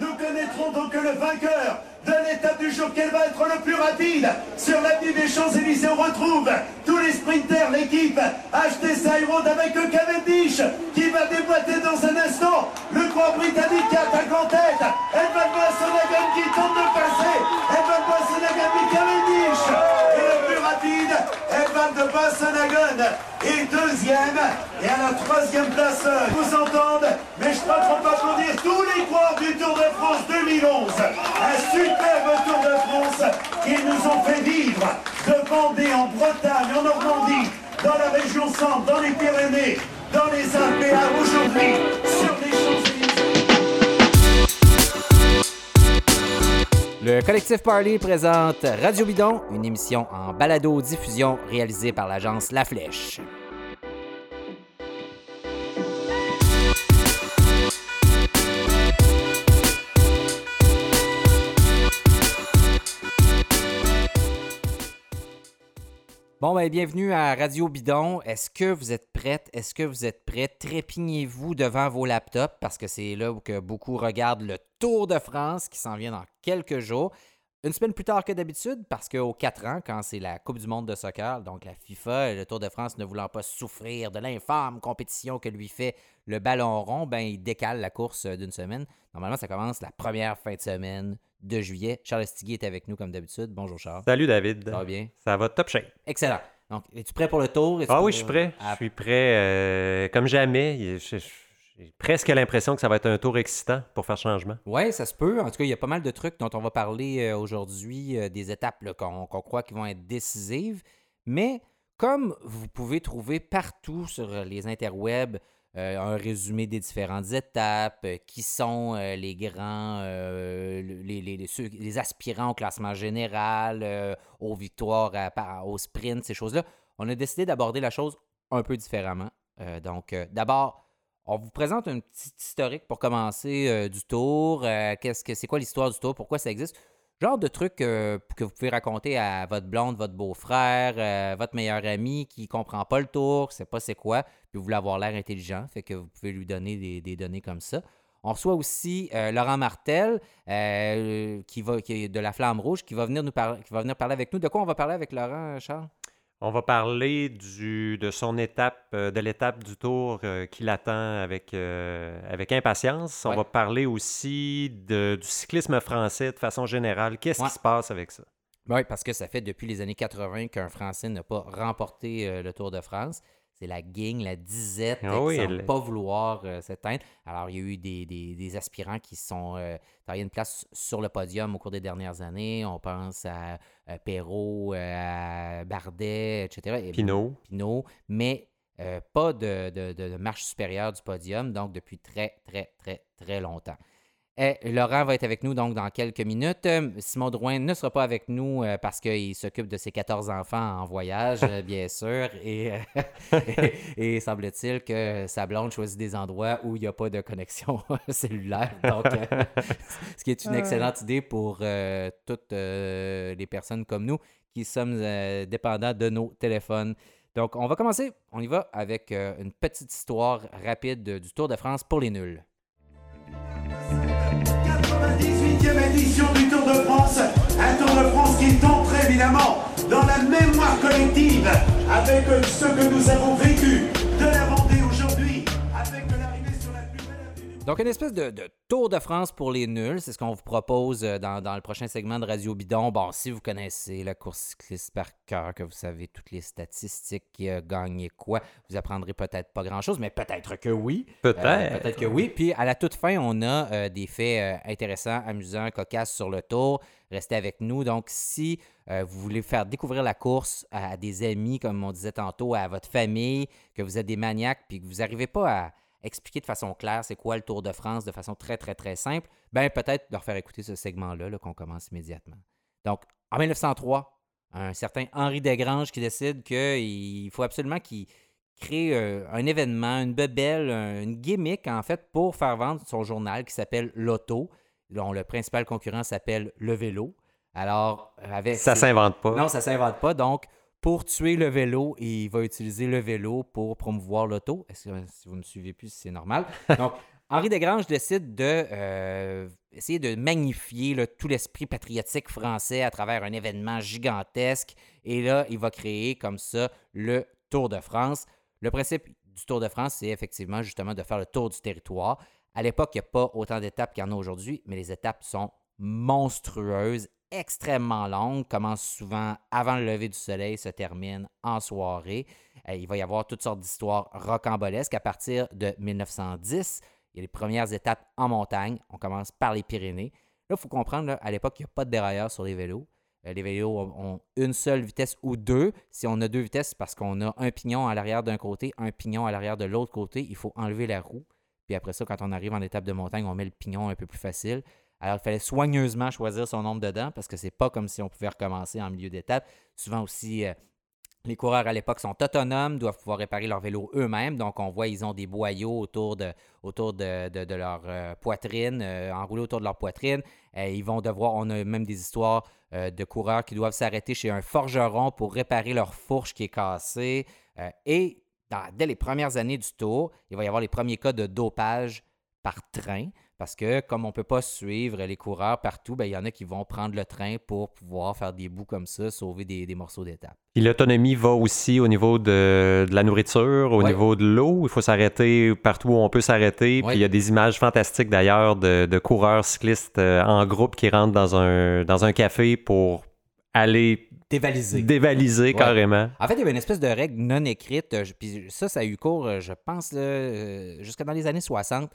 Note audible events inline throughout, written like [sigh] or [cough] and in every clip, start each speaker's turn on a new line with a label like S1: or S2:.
S1: Nous connaîtrons donc le vainqueur de l'étape du jour. Quel va être le plus rapide Sur l'avenue des Champs-Élysées, on retrouve tous les sprinters, l'équipe HTC Road avec Cavendish qui va déboîter dans un instant. Le coureur britannique qui attaque en tête. Edmund Boassonagan qui tente de passer. Cavendish. Edmund Boassonagan est deuxième. Et à la troisième place, vous entendez, mais je crois qu'on peut applaudir tous les coureurs du Tour de France 2011. Un superbe Tour de France qu'ils nous ont fait vivre de Vendée en Bretagne, en Normandie, dans la région centre, dans les Pyrénées, dans les Alpes aujourd'hui
S2: Le collectif Parley présente Radio Bidon, une émission en balado-diffusion réalisée par l'agence La Flèche. Bon, ben, bienvenue à Radio Bidon. Est-ce que vous êtes prête? Est-ce que vous êtes prêts? Trépignez-vous devant vos laptops parce que c'est là que beaucoup regardent le Tour de France qui s'en vient dans quelques jours. Une semaine plus tard que d'habitude, parce qu'aux 4 ans, quand c'est la Coupe du monde de soccer, donc la FIFA et le Tour de France ne voulant pas souffrir de l'infâme compétition que lui fait le ballon rond, ben il décale la course d'une semaine. Normalement, ça commence la première fin de semaine de juillet. Charles Stiguet est avec nous comme d'habitude. Bonjour Charles.
S3: Salut David.
S2: Ça va bien?
S3: Ça va top shape.
S2: Excellent. Donc, es-tu prêt pour le tour?
S3: Ah oui, je suis prêt.
S2: à-
S3: Je suis prêt euh, comme jamais. Je- je- J'ai presque l'impression que ça va être un tour excitant pour faire changement.
S2: Oui, ça se peut. En tout cas, il y a pas mal de trucs dont on va parler euh, aujourd'hui, euh, des étapes qu'on croit qui vont être décisives. Mais comme vous pouvez trouver partout sur euh, les interwebs un résumé des différentes étapes, qui sont les grands, les, aspirants au classement général, aux victoires, à- au sprint, ces choses-là, on a décidé d'aborder la chose un peu différemment. Donc, d'abord, on vous présente un petit historique pour commencer euh, du tour. Euh, qu'est-ce que c'est quoi l'histoire du tour? Pourquoi ça existe? Genre de trucs euh, que vous pouvez raconter à votre blonde, votre beau-frère, votre meilleur ami qui comprend pas le tour, sait pas c'est quoi, puis vous voulez avoir l'air intelligent, fait que vous pouvez lui donner des, données comme ça. On reçoit aussi Laurent Martel, qui, va, qui est de la Flamme Rouge, qui va, venir nous par- qui va venir parler avec nous. De quoi on va parler avec Laurent, Charles?
S3: On va parler du, de son étape, euh, de l'étape du tour euh, qui l'attend avec, euh, avec impatience. On
S2: Ouais.
S3: va parler aussi de- du cyclisme français de façon générale. Qu'est-ce
S2: Ouais.
S3: qui se passe avec ça?
S2: Oui, parce que ça fait depuis les années 80 qu'un Français n'a pas remporté euh, le Tour de France. C'est la gang, la disette,
S3: Ah
S2: qui semble
S3: elle-
S2: pas vouloir euh, s'éteindre. Alors, il y a eu des, des- des aspirants qui sont euh, une place sur le podium au cours des dernières années. On pense à, euh, Perrault, euh, à Bardet, etc. Et-
S3: Pinot.
S2: Pinot, mais euh, pas de- de marche supérieure du podium, donc depuis très, très, très, très longtemps. Eh, Laurent va être avec nous donc dans quelques minutes. Euh, Simon Drouin ne sera pas avec nous euh, parce qu'il s'occupe de ses 14 enfants en voyage, euh, [laughs] bien sûr. Et, euh, [laughs] et, et semble-t-il que sa blonde choisit des endroits où il n'y a pas de connexion [laughs] cellulaire. Donc, euh, ce qui est une excellente idée pour euh, toutes euh, les personnes comme nous qui sommes euh, dépendants de nos téléphones. Donc, on va commencer. On y va avec euh, une petite histoire rapide de- du Tour de France pour les nuls.
S1: 98e édition du Tour de France. Un Tour de France qui est entré évidemment dans la mémoire collective avec ce que nous avons vécu de la
S2: Donc, une espèce de, de Tour de France pour les nuls, c'est ce qu'on vous propose euh, dans, dans le prochain segment de Radio Bidon. Bon, si vous connaissez la course cycliste par cœur, que vous savez toutes les statistiques, qui a gagné quoi, vous apprendrez peut-être pas grand-chose, mais peut-être que oui.
S3: Peut-être.
S2: Euh, peut-être que oui. Puis à la toute fin, on a euh, des faits euh, intéressants, amusants, cocasses sur le tour. Restez avec nous. Donc, si vous voulez faire découvrir la course à des amis, comme on disait tantôt, à votre famille, que vous êtes des maniaques, puis que vous n'arrivez pas à expliquer de façon claire c'est quoi le Tour de France de façon très, très, très simple, ben peut-être leur faire écouter ce segment-là là, qu'on commence immédiatement. Donc, en 1903, un certain Henri Desgranges qui décide qu'il faut absolument qu'il crée euh, un événement, une bebelle, un- une gimmick en fait pour faire vendre son journal qui s'appelle L'Auto, dont le principal concurrent s'appelle Le Vélo. Alors, avec
S3: Ça s'invente pas.
S2: non, ça s'invente pas. Donc, pour tuer le vélo, il va utiliser le vélo pour promouvoir l'auto. Est-ce que si vous me suivez plus, c'est normal. [laughs] Donc, Henri Desgranges décide de euh, essayer de magnifier tout l'esprit patriotique français à travers un événement gigantesque. Et là, il va créer comme ça le Tour de France. Le principe du Tour de France, c'est effectivement justement de faire le tour du territoire. À l'époque, il n'y a pas autant d'étapes qu'il y en a aujourd'hui, mais les étapes sont monstrueuses, extrêmement longues, commencent souvent avant le lever du soleil, se terminent en soirée. Euh, il va y avoir toutes sortes d'histoires rocambolesques. À partir de 1910, il y a les premières étapes en montagne. On commence par les Pyrénées. Là, il faut comprendre, à l'époque, il n'y a pas de dérailleur sur les vélos. Euh, les vélos ont une seule vitesse ou deux. Si on a deux vitesses, parce qu'on a un pignon à l'arrière d'un côté, un pignon à l'arrière de l'autre côté. Il faut enlever la roue. Puis après ça, quand on arrive en étape de montagne, on met le pignon un peu plus facile. Alors, il fallait soigneusement choisir son nombre de dents parce que c'est pas comme si on pouvait recommencer en milieu d'étape. Souvent aussi, euh, les coureurs à l'époque sont autonomes, doivent pouvoir réparer leur vélo eux-mêmes. Donc, on voit, ils ont des boyaux autour de, autour de, leur euh, poitrine, euh, enroulés autour de leur poitrine. ils vont devoir, on a même des histoires de coureurs qui doivent s'arrêter chez un forgeron pour réparer leur fourche qui est cassée. et dès les premières années du tour, il va y avoir les premiers cas de dopage par train. Parce que comme on ne peut pas suivre les coureurs partout, ben, il y en a qui vont prendre le train pour pouvoir faire des bouts comme ça, sauver des, morceaux d'étape.
S3: Et l'autonomie va aussi au niveau de, la nourriture, au niveau de l'eau. Il faut s'arrêter partout où on peut s'arrêter. Puis il y a des images fantastiques d'ailleurs de, coureurs cyclistes euh, en groupe qui rentrent dans un, dans un café pour aller
S2: dévaliser.
S3: Dévaliser carrément.
S2: En fait, il y avait une espèce de règle non écrite, euh, puis ça, ça a eu cours, euh, je pense, jusqu'à dans les années 60,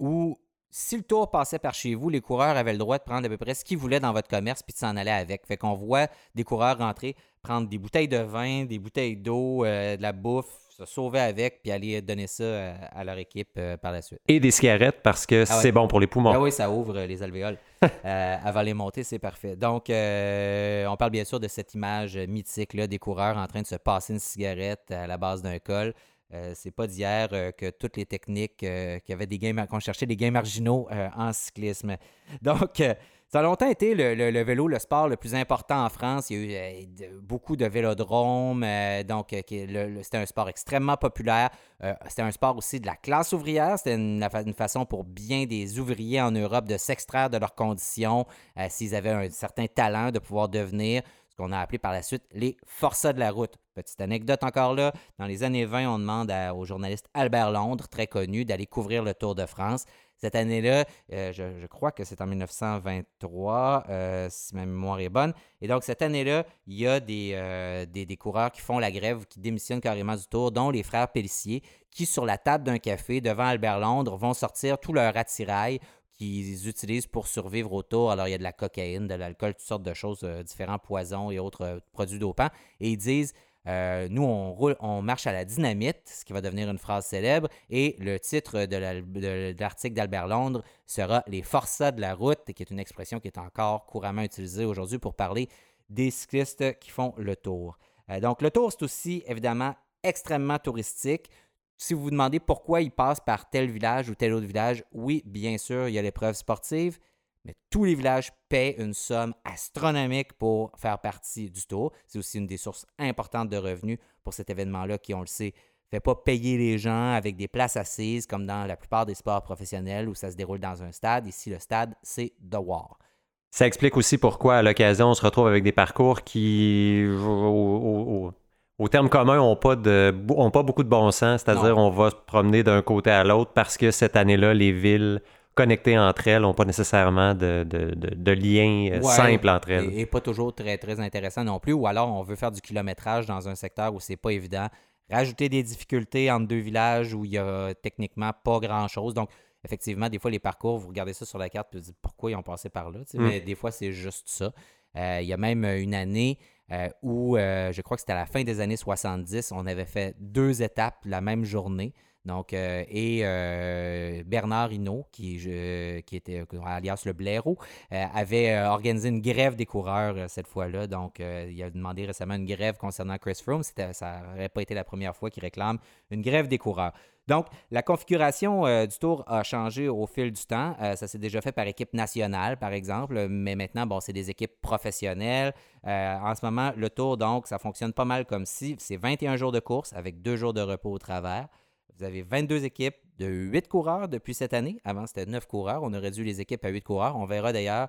S2: où si le tour passait par chez vous, les coureurs avaient le droit de prendre à peu près ce qu'ils voulaient dans votre commerce puis de s'en aller avec. Fait qu'on voit des coureurs rentrer, prendre des bouteilles de vin, des bouteilles d'eau, euh, de la bouffe, se sauver avec puis aller donner ça euh, à, leur équipe euh, par la suite.
S3: Et des cigarettes parce que ah c'est bon pour les poumons.
S2: Ah oui, ça ouvre les alvéoles. [laughs] avant les monter, c'est parfait. Donc, on parle bien sûr de cette image mythique là, des coureurs en train de se passer une cigarette à la base d'un col. Euh, c'est pas d'hier euh, que toutes les techniques euh, qui avaient des gains, qu'on cherchait des gains marginaux en cyclisme. [laughs] Donc, ça a longtemps été le, vélo, le sport le plus important en France. Il y a eu beaucoup de vélodromes. donc, c'était un sport extrêmement populaire. c'était un sport aussi de la classe ouvrière. C'était une, façon pour bien des ouvriers en Europe de s'extraire de leurs conditions s'ils avaient un certain talent de pouvoir devenir qu'on a appelé par la suite les forçats de la route. Petite anecdote encore là, dans les années 20, on demande au journaliste Albert Londres, très connu, d'aller couvrir le Tour de France. Cette année-là, euh, je, crois que c'est en 1923, euh, si ma mémoire est bonne. Et donc, cette année-là, il y a des, euh, coureurs qui font la grève, qui démissionnent carrément du Tour, dont les frères Pellissier, qui, sur la table d'un café devant Albert Londres, vont sortir tout leur attirail qu'ils utilisent pour survivre autour. Alors, il y a de la cocaïne, de l'alcool, toutes sortes de choses, euh, différents poisons et autres euh, produits dopants. Et ils disent euh, Nous, on, roule, on marche à la dynamite, ce qui va devenir une phrase célèbre. Et le titre de l'article d'Albert Londres sera Les forçats de la route, qui est une expression qui est encore couramment utilisée aujourd'hui pour parler des cyclistes qui font le tour. donc, le tour, c'est aussi évidemment extrêmement touristique. Si vous vous demandez pourquoi il passe par tel village ou tel autre village, oui, bien sûr, il y a l'épreuve sportive, mais tous les villages paient une somme astronomique pour faire partie du tour. C'est aussi une des sources importantes de revenus pour cet événement-là qui, on le sait, ne fait pas payer les gens avec des places assises comme dans la plupart des sports professionnels où ça se déroule dans un stade. Ici, le stade, c'est War.
S3: Ça explique aussi pourquoi, à l'occasion, on se retrouve avec des parcours qui, terme commun, n'ont pas, de, ont pas beaucoup de bon sens, c'est-à-dire on va se promener d'un côté à l'autre parce que cette année-là, les villes connectées entre elles n'ont pas nécessairement de, de, de, lien euh, simple entre elles.
S2: Et, pas toujours très, très intéressant non plus, ou alors on veut faire du kilométrage dans un secteur où c'est pas évident, rajouter des difficultés entre deux villages où il y a techniquement pas grand-chose. Donc, effectivement, des fois, les parcours, vous regardez ça sur la carte et vous dites pourquoi ils ont passé par là, mm. mais des fois, c'est juste ça. Euh, il y a même une année, euh, où euh, je crois que c'était à la fin des années 70, on avait fait deux étapes la même journée. Donc, euh, et Bernard Hinault, qui, qui était alias le blaireau, avait organisé une grève des coureurs cette fois-là. Donc, il a demandé récemment une grève concernant Chris Froome. Ça n'aurait pas été la première fois qu'il réclame une grève des coureurs. Donc, la configuration euh, du tour a changé au fil du temps. Euh, ça s'est déjà fait par équipe nationale, par exemple, mais maintenant, bon, c'est des équipes professionnelles. Euh, en ce moment, le tour, donc, ça fonctionne pas mal comme si c'est 21 jours de course avec deux jours de repos au travers. Vous avez 22 équipes, de 8 coureurs depuis cette année. Avant, c'était 9 coureurs. On a réduit les équipes à 8 coureurs. On verra d'ailleurs,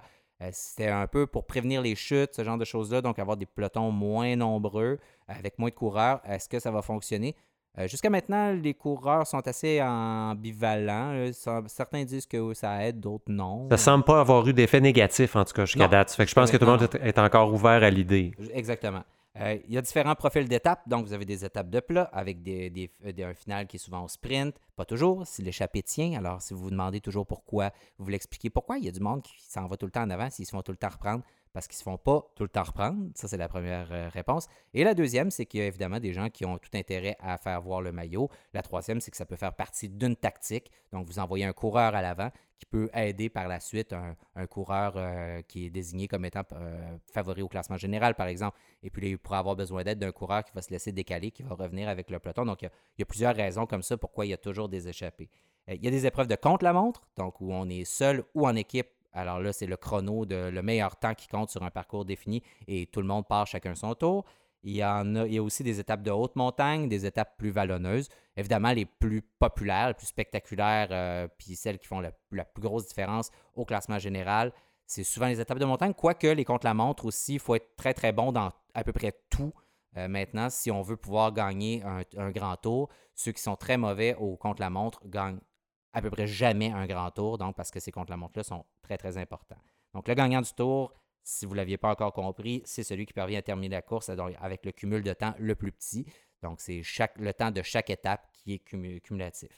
S2: c'était un peu pour prévenir les chutes, ce genre de choses-là, donc avoir des pelotons moins nombreux, avec moins de coureurs. Est-ce que ça va fonctionner? Euh, jusqu'à maintenant, les coureurs sont assez ambivalents. Certains disent que ça aide, d'autres non.
S3: Ça semble pas avoir eu d'effet négatif, en tout cas, jusqu'à date. Fait que je pense que tout le monde est encore ouvert à l'idée.
S2: Exactement. Euh, il y a différents profils d'étapes. Donc, vous avez des étapes de plat avec des, un final qui est souvent au sprint. Pas toujours, si l'échappée tient. Alors, si vous vous demandez toujours pourquoi, vous l'expliquez pourquoi. Il y a du monde qui s'en va tout le temps en avant, s'ils se font tout le temps reprendre parce qu'ils ne se font pas tout le temps reprendre? Ça, c'est la première euh, réponse. Et la deuxième, c'est qu'il y a évidemment des gens qui ont tout intérêt à faire voir le maillot. La troisième, c'est que ça peut faire partie d'une tactique. Donc, vous envoyez un coureur à l'avant qui peut aider par la suite un, coureur euh, qui est désigné comme étant euh, favori au classement général, par exemple. Et puis, il pourra avoir besoin d'aide d'un coureur qui va se laisser décaler, qui va revenir avec le peloton. Donc, il y a, plusieurs raisons comme ça pourquoi il y a toujours des échappées. Il y a des épreuves de contre-la-montre, donc où on est seul ou en équipe alors là, c'est le chrono de le meilleur temps qui compte sur un parcours défini et tout le monde part chacun son tour. Il y, a aussi des étapes de haute montagne, des étapes plus vallonneuses. Évidemment, les plus populaires, les plus spectaculaires, euh, puis celles qui font la, plus grosse différence au classement général, c'est souvent les étapes de montagne. Quoique les contre-la-montre aussi, il faut être très, très bon dans à peu près tout. Euh, maintenant, si on veut pouvoir gagner un, un, grand tour, ceux qui sont très mauvais au contre-la-montre gagnent à peu près jamais un grand tour, donc parce que ces contre-la-montre-là sont très, très importants. Donc, le gagnant du tour, si vous ne l'aviez pas encore compris, c'est celui qui parvient à terminer la course avec le cumul de temps le plus petit. Donc, c'est le temps de chaque étape qui est cumulatif.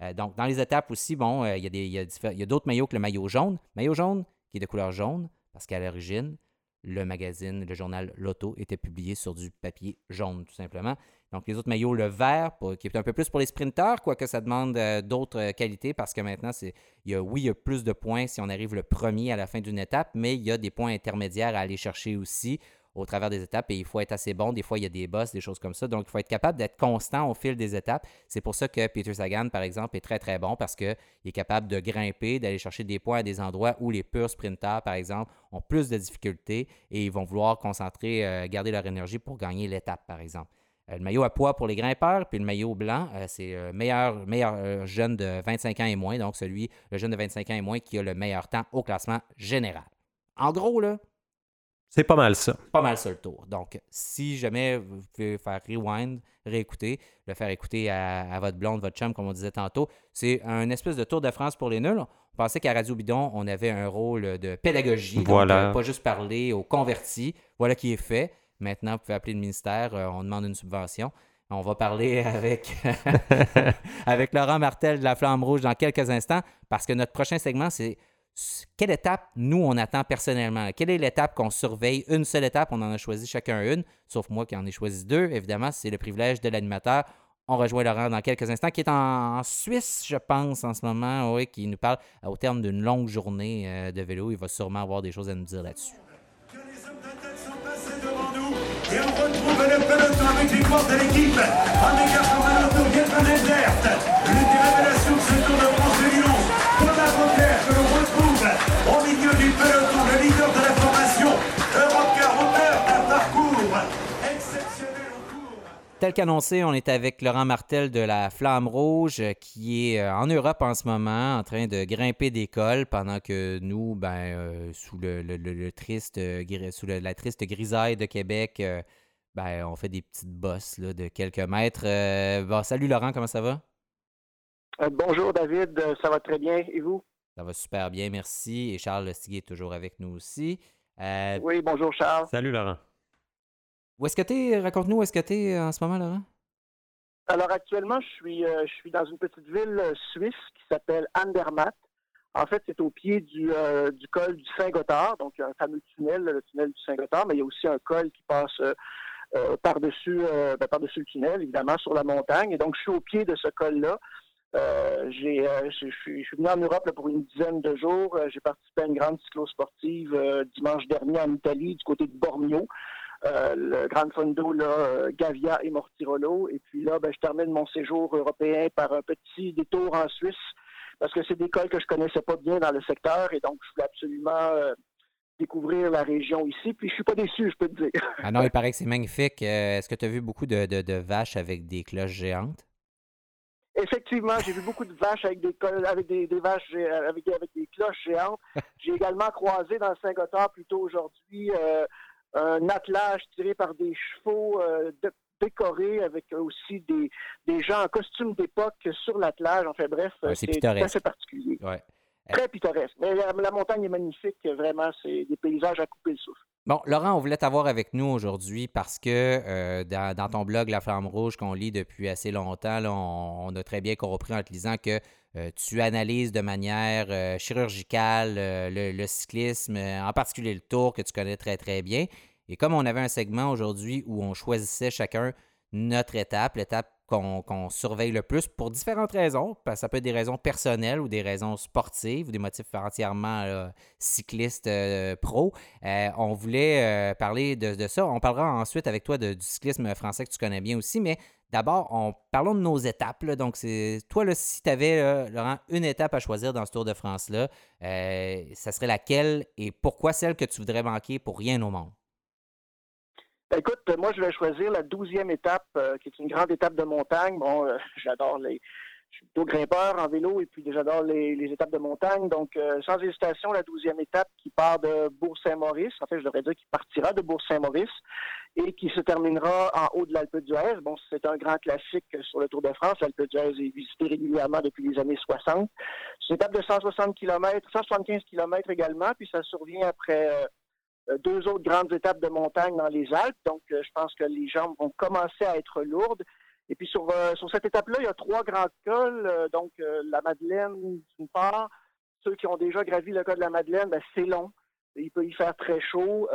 S2: Euh, donc, dans les étapes aussi, bon, euh, il y a d'autres maillots que le maillot jaune. Maillot jaune qui est de couleur jaune, parce qu'à l'origine, le magazine, le journal Loto était publié sur du papier jaune, tout simplement. Donc, les autres maillots, le vert, qui est un peu plus pour les sprinteurs, quoique ça demande euh, d'autres euh, qualités parce que maintenant, il y a, oui, il y a plus de points si on arrive le premier à la fin d'une étape, mais il y a des points intermédiaires à aller chercher aussi au travers des étapes et il faut être assez bon. Des fois, il y a des bosses, des choses comme ça. Donc, il faut être capable d'être constant au fil des étapes. C'est pour ça que Peter Sagan, par exemple, est très, très bon parce qu'il est capable de grimper, d'aller chercher des points à des endroits où les purs sprinteurs, par exemple, ont plus de difficultés et ils vont vouloir concentrer, euh, garder leur énergie pour gagner l'étape, par exemple. Euh, le maillot à poids pour les grimpeurs, puis le maillot blanc, euh, c'est le meilleur, meilleur euh, jeune de 25 ans et moins, donc celui, le jeune de 25 ans et moins qui a le meilleur temps au classement général. En gros, là.
S3: C'est pas mal ça.
S2: Pas mal ça le tour. Donc, si jamais vous pouvez faire rewind, réécouter, le faire écouter à, votre blonde, votre chum, comme on disait tantôt, c'est un espèce de tour de France pour les nuls. On pensait qu'à Radio Bidon, on avait un rôle de pédagogie.
S3: Voilà.
S2: pas juste parler aux convertis. Voilà qui est fait. Maintenant, vous pouvez appeler le ministère, euh, on demande une subvention. On va parler [laughs] avec, [laughs] avec Laurent Martel de la Flamme Rouge dans quelques instants parce que notre prochain segment, c'est quelle étape nous on attend personnellement? Quelle est l'étape qu'on surveille? Une seule étape, on en a choisi chacun une, sauf moi qui en ai choisi deux. Évidemment, c'est le privilège de l'animateur. On rejoint Laurent dans quelques instants, qui est en, Suisse, je pense, en ce moment, oui, qui nous parle au terme d'une longue journée euh, de vélo. Il va sûrement avoir des choses à nous dire là-dessus.
S1: Et on retrouve le peloton avec les courses de l'équipe. En écartant l'auto, Gaëtan Desert. L'une des
S2: Tel qu'annoncé, on est avec Laurent Martel de la Flamme Rouge qui est euh, en Europe en ce moment en train de grimper des cols pendant que nous, ben, euh, sous le, triste, euh, sous la triste grisaille de Québec, ben, on fait des petites bosses de quelques mètres. salut Laurent, comment ça va?
S4: bonjour David, ça va très bien. Et vous?
S2: Ça va super bien, merci. Et Charles Lestiguet est toujours avec nous aussi.
S4: oui, bonjour Charles.
S3: Salut Laurent.
S2: Où est-ce que tu es? Raconte-nous où est-ce que tu es euh, en ce moment, Laurent?
S4: Alors actuellement, je suis, euh, je suis dans une petite ville euh, suisse qui s'appelle Andermatt. En fait, c'est au pied du, col du Saint-Gothard, donc un fameux tunnel, le tunnel du Saint-Gothard, mais il y a aussi un col qui passe par-dessus ben, par-dessus le tunnel, évidemment, sur la montagne. Et donc, je suis au pied de ce col-là. je, suis, venu en Europe pour une dizaine de jours. j'ai participé à une grande cyclo-sportive dimanche dernier en Italie, du côté de Bormio. Euh, le Grand Fondo, là, euh, Gavia et Mortirolo. Et puis là, ben, je termine mon séjour européen par un petit détour en Suisse, parce que c'est des cols que je connaissais pas bien dans le secteur, et donc je voulais absolument euh, découvrir la région ici. Puis je suis pas déçu, je peux te dire.
S2: ah non, il paraît que c'est magnifique. Est-ce que tu as vu beaucoup de, vaches avec des cloches géantes?
S4: effectivement, j'ai vu beaucoup de vaches avec des avec des, vaches avec, avec, des cloches géantes. [laughs] J'ai également croisé dans le Saint-Gothard plus tôt aujourd'hui un attelage tiré par des chevaux décorés avec aussi des, des gens en costume d'époque sur l'attelage. Enfin bref, c'est assez particulier. Très pittoresque. Mais la, montagne est magnifique, vraiment. C'est des paysages à couper le souffle.
S2: Bon, Laurent, on voulait t'avoir avec nous aujourd'hui parce que euh, dans, ton blog La Flamme Rouge qu'on lit depuis assez longtemps, on, a très bien compris en te lisant que euh, tu analyses de manière euh, chirurgicale le, cyclisme, en particulier le tour que tu connais très très bien. Et comme on avait un segment aujourd'hui où on choisissait chacun notre étape, l'étape qu'on surveille le plus pour différentes raisons. Ça peut être des raisons personnelles ou des raisons sportives ou des motifs entièrement cyclistes euh, pro. Euh, on voulait euh, parler de, ça. On parlera ensuite avec toi du cyclisme français que tu connais bien aussi, mais d'abord, on, parlons de nos étapes. Donc, c'est toi, si tu avais, Laurent, une étape à choisir dans ce Tour de France-là, ça serait laquelle et pourquoi celle que tu voudrais manquer pour rien au monde?
S4: Ben, écoute, moi, je vais choisir la douzième étape, euh, qui est une grande étape de montagne. Bon, euh, [laughs] j'adore les. Je suis plutôt grimpeur en vélo et puis j'adore les, étapes de montagne. Donc, euh, sans hésitation, la douzième étape qui part de Bourg-Saint-Maurice. En fait, je devrais dire qu'il partira de Bourg-Saint-Maurice et qui se terminera en haut de l'Alpe d'Huez. Bon, c'est un grand classique sur le Tour de France. L'Alpe d'Huez est visitée régulièrement depuis les années 60. C'est une étape de 160 km, 175 km également, puis ça survient après euh, deux autres grandes étapes de montagne dans les Alpes. Donc, euh, je pense que les jambes vont commencer à être lourdes. Et puis, sur, euh, sur cette étape-là, il y a trois grands cols. donc, la Madeleine, d'une part. Ceux qui ont déjà gravi le col de la Madeleine, ben, c'est long. Il peut y faire très chaud.